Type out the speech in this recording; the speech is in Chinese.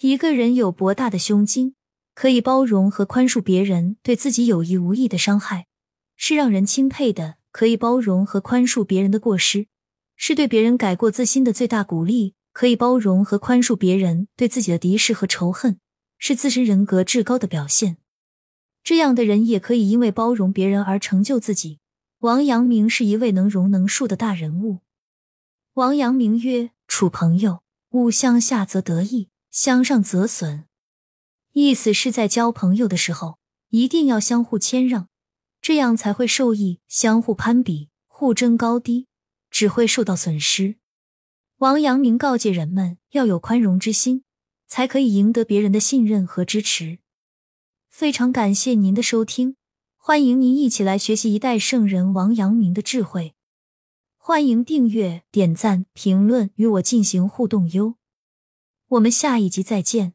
一个人有博大的胸襟，可以包容和宽恕别人对自己有意无意的伤害，是让人钦佩的；可以包容和宽恕别人的过失，是对别人改过自新的最大鼓励；可以包容和宽恕别人对自己的敌视和仇恨，是自身人格至高的表现。这样的人也可以因为包容别人而成就自己。王阳明是一位能容能恕的大人物。王阳明曰：“处朋友，勿相下则得意，相上则损。”意思是在交朋友的时候，一定要相互谦让，这样才会受益；相互攀比、互争高低，只会受到损失。王阳明告诫人们要有宽容之心，才可以赢得别人的信任和支持。非常感谢您的收听，欢迎您一起来学习一代圣人王阳明的智慧。欢迎订阅、点赞、评论，与我进行互动哟。我们下一集再见。